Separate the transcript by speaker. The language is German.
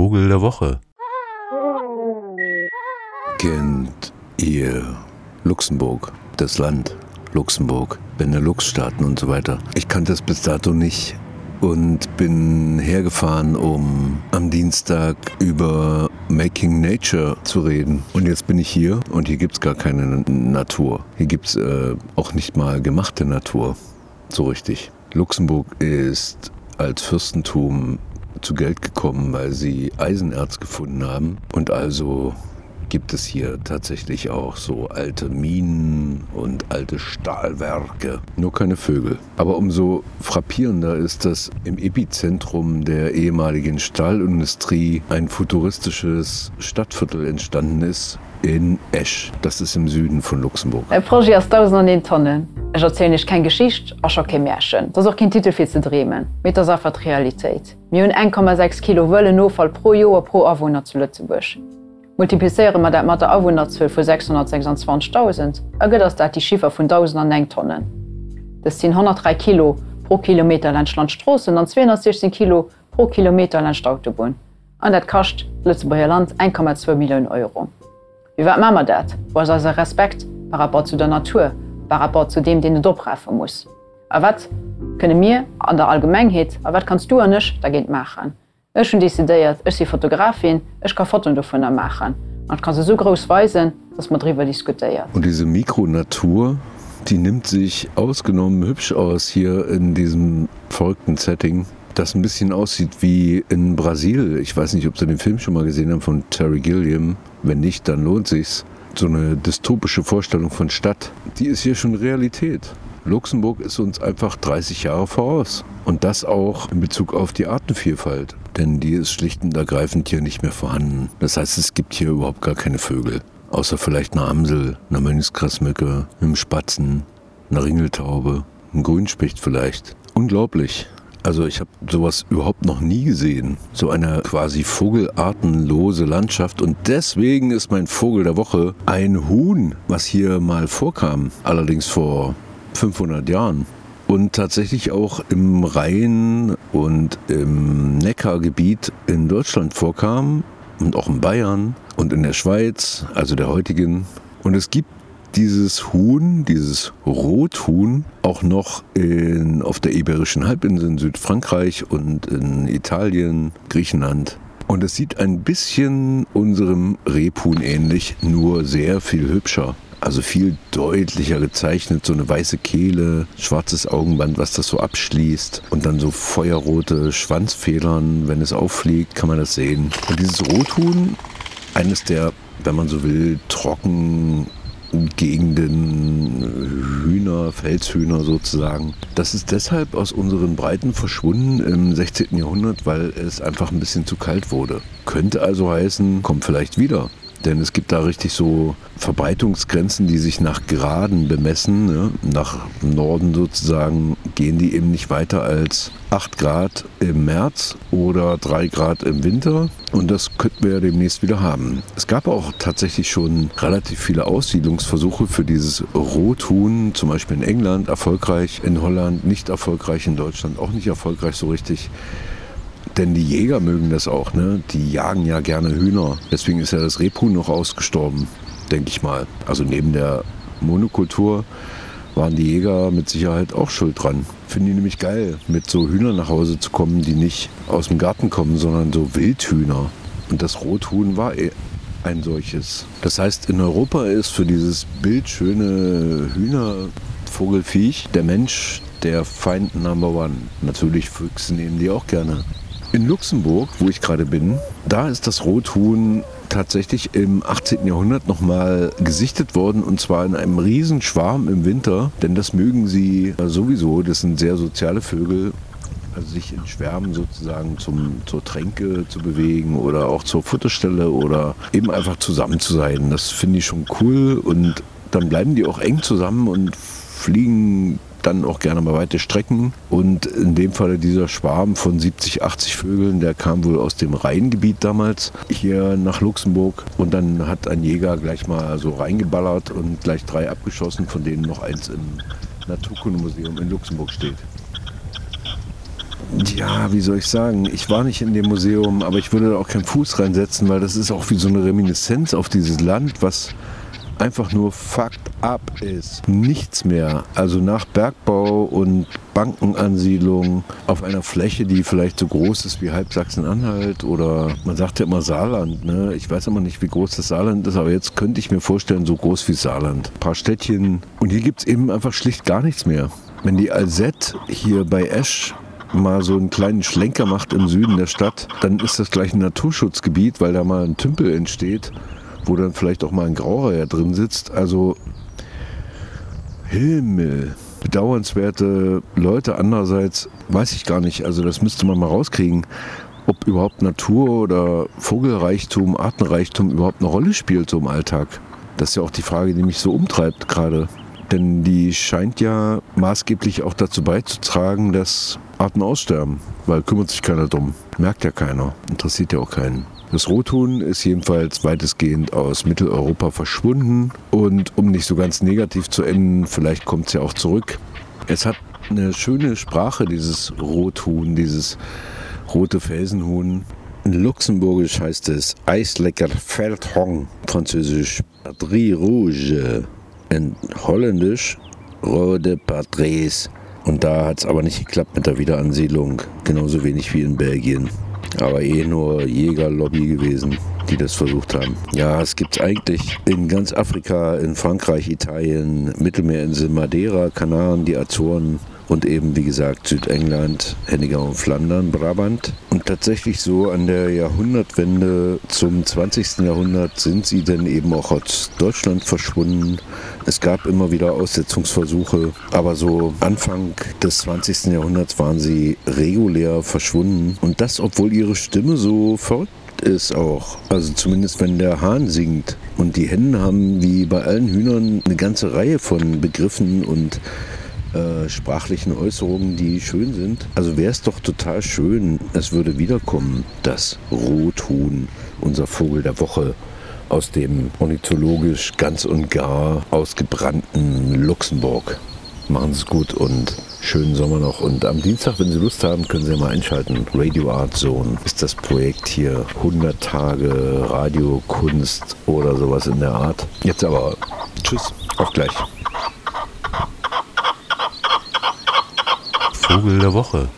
Speaker 1: Vogel der Woche.
Speaker 2: Kennt ihr Luxemburg, das Land Luxemburg, Benelux-Staaten und so weiter? Ich kannte es bis dato nicht und bin hergefahren, um am Dienstag über Making Nature zu reden. Und jetzt bin ich hier und hier gibt es gar keine Natur. Hier gibt es äh, auch nicht mal gemachte Natur. So richtig. Luxemburg ist als Fürstentum zu Geld gekommen, weil sie Eisenerz gefunden haben und also gibt es hier tatsächlich auch so alte Minen und alte Stahlwerke. Nur keine Vögel. Aber umso frappierender ist, dass im Epizentrum der ehemaligen Stahlindustrie ein futuristisches Stadtviertel entstanden ist, in Esch. Das ist im Süden von Luxemburg.
Speaker 3: E Pro aus 1000 an den Tonnen. Ech erzähle ich kein Geschicht ascher Kemärschen. Das auch kein Titelfir ze dremen, mit der Safer Realität. Mi hun 1,6 Kilo wëlle nofall pro Joer pro Awohner zu Lützebusch. Multipliceiere mat der Matter Awohnerzull vu 626.000 ëgët ass dat die Schiffer vun 1000 an eng tonnen. Das sind 103 Kilo pro Kilometer Landlandtrossen an 216 Kilo pro Kilometer Landstautobun. An dat kascht Lützeburger Land 1,2 Millionen Euro. Wie wat mammer dat? Was as se Respekt par rapport zu der Natur, par rapport zu dem den du dopreffen muss. A wat könne mir an der Allgemeinheet, a wat kannst du an nech dagent machen? Ech schon décidéiert ech die Fotografin ech kann Foto davon er machen. Man kann se so groß weisen, dass man drüber diskutiert.
Speaker 2: Und diese Mikronatur, die nimmt sich ausgenommen hübsch aus hier in diesem verrückten Setting, das ein bisschen aussieht wie in Brasil. Ich weiß nicht, ob Sie den Film schon mal gesehen haben von Terry Gilliam. Wenn nicht, dann lohnt sich's. So eine dystopische Vorstellung von Stadt, die ist hier schon Realität. Luxemburg ist uns einfach 30 Jahre voraus. Und das auch in Bezug auf die Artenvielfalt. Denn die ist schlicht und ergreifend hier nicht mehr vorhanden. Das heißt, es gibt hier überhaupt gar keine Vögel. Außer vielleicht eine Amsel, eine Mönchsgrasmücke, einem Spatzen, eine Ringeltaube, ein Grünspecht vielleicht. Unglaublich. Also ich habe sowas überhaupt noch nie gesehen. So eine quasi vogelartenlose Landschaft. Und deswegen ist mein Vogel der Woche ein Huhn, was hier mal vorkam. Allerdings vor 500 Jahren. Und tatsächlich auch im Rhein und im Neckargebiet in Deutschland vorkam und auch in Bayern und in der Schweiz, also der heutigen. Und es gibt dieses Huhn, dieses Rothuhn auch noch in, auf der Iberischen Halbinsel in Südfrankreich und in Italien, Griechenland. Und es sieht ein bisschen unserem Rebhuhn ähnlich, nur sehr viel hübscher. Also viel deutlicher gezeichnet so eine weiße kehle schwarzes augenband was das so abschließt. Und dann so feuerrote schwanzfedern wenn es auffliegt kann man das sehen. Und dieses rothuhn eines der wenn man so will trocken gegen den hühner felshühner sozusagen das ist deshalb aus unseren breiten verschwunden im 16. jahrhundert weil es einfach ein bisschen zu kalt wurde könnte also heißen kommt vielleicht wieder denn es gibt da richtig so Verbreitungsgrenzen, die sich nach Graden bemessen. Ne? Nach Norden sozusagen gehen die eben nicht weiter als 8 Grad im März oder 3 Grad im Winter. Und das könnten wir ja demnächst wieder haben. Es gab auch tatsächlich schon relativ viele Aussiedlungsversuche für dieses Rothuhn, zum Beispiel in England erfolgreich, in Holland nicht erfolgreich, in Deutschland auch nicht erfolgreich so richtig denn die Jäger mögen das auch ne? Die jagen ja gerne Hühner. Deswegen ist ja das Rebhuhn noch ausgestorben denke ich mal. Also neben der Monokultur waren die Jäger mit Sicherheit auch schuld dran. Finden die nämlich geil mit so Hühner nach Hause zu kommen die nicht aus dem Garten kommen sondern so Wildhühner. Und das Rothuhn war eh ein solches. Das heißt in Europa ist für dieses bildschöne Hühner Vogelfiech der Mensch der Feind number one. Natürlich Füchsen nehmen die auch gerne In Luxemburg, wo ich gerade bin, da ist das Rothuhn tatsächlich im 18. Jahrhundert noch mal gesichtet worden und zwar in einem Riesenschwarm im Winter, denn das mögen sie sowieso, das sind sehr soziale Vögel, also sich in Schwärmen sozusagen zum, zur Tränke zu bewegen oder auch zur Futterstelle oder eben einfach zusammen zu sein. Das finde ich schon cool und dann bleiben die auch eng zusammen und fliegen dann auch gerne mal weite Strecken. Und in dem Falle dieser Schwarm von 70, 80 Vögeln, der kam wohl aus dem Rheingebiet damals hier nach Luxemburg. Und dann hat ein Jäger gleich mal so reingeballert und gleich drei abgeschossen, von denen noch eins im Naturkundemuseum in Luxemburg steht. ja, wie soll ich sagen, ich war nicht in dem Museum, aber ich würde da auch keinen Fuß reinsetzen, weil das ist auch wie so eine Reminiszenz auf dieses Land, was einfach nur fucked up ist. Nichts mehr. Also nach Bergbau und Bankenansiedlung auf einer Fläche, die vielleicht so groß ist wie halb Sachsen-Anhalt oder man sagt ja immer Saarland. Ne? Ich weiß immer nicht, wie groß das Saarland ist, aber jetzt könnte ich mir vorstellen, so groß wie Saarland. Ein paar Städtchen. Und hier gibt es eben einfach schlicht gar nichts mehr. Wenn die Alzette hier bei Esch mal so einen kleinen Schlenker macht im Süden der Stadt, dann ist das gleich ein Naturschutzgebiet, weil da mal ein Tümpel entsteht wo dann vielleicht auch mal ein Graureiher drin sitzt. Also Himmel, bedauernswerte Leute. Andererseits weiß ich gar nicht, also das müsste man mal rauskriegen, ob überhaupt Natur oder Vogelreichtum, Artenreichtum überhaupt eine Rolle spielt so im Alltag. Das ist ja auch die Frage, die mich so umtreibt gerade. Denn die scheint ja maßgeblich auch dazu beizutragen, dass Arten aussterben, weil kümmert sich keiner drum. Merkt ja keiner, interessiert ja auch keinen. Das Rothuhn ist jedenfalls weitestgehend aus Mitteleuropa verschwunden und um nicht so ganz negativ zu enden, vielleicht kommt es ja auch zurück. Es hat eine schöne Sprache, dieses Rothuhn, dieses rote Felsenhuhn. In Luxemburgisch heißt es Eislecker Feldhong, französisch Patrie Rouge, in Holländisch Rode Patres. Und da hat es aber nicht geklappt mit der Wiederansiedlung, genauso wenig wie in Belgien aber eh nur Jägerlobby gewesen, die das versucht haben. Ja, es gibt eigentlich in ganz Afrika, in Frankreich, Italien, Mittelmeerinsel, Madeira, Kanaren, die Azoren, und eben wie gesagt Südengland, Henniger und Flandern, Brabant. Und tatsächlich so an der Jahrhundertwende zum 20. Jahrhundert sind sie denn eben auch aus Deutschland verschwunden. Es gab immer wieder Aussetzungsversuche, aber so Anfang des 20. Jahrhunderts waren sie regulär verschwunden. Und das, obwohl ihre Stimme so verrückt ist auch. Also zumindest wenn der Hahn singt. Und die Hennen haben wie bei allen Hühnern eine ganze Reihe von Begriffen und äh, sprachlichen Äußerungen, die schön sind. Also wäre es doch total schön, es würde wiederkommen, das Rothuhn, unser Vogel der Woche aus dem ornithologisch ganz und gar ausgebrannten Luxemburg. Machen Sie es gut und schönen Sommer noch. Und am Dienstag, wenn Sie Lust haben, können Sie mal einschalten. Radio Art Zone ist das Projekt hier. 100 Tage Radiokunst oder sowas in der Art. Jetzt aber Tschüss, auf gleich.
Speaker 1: Vogel der Woche.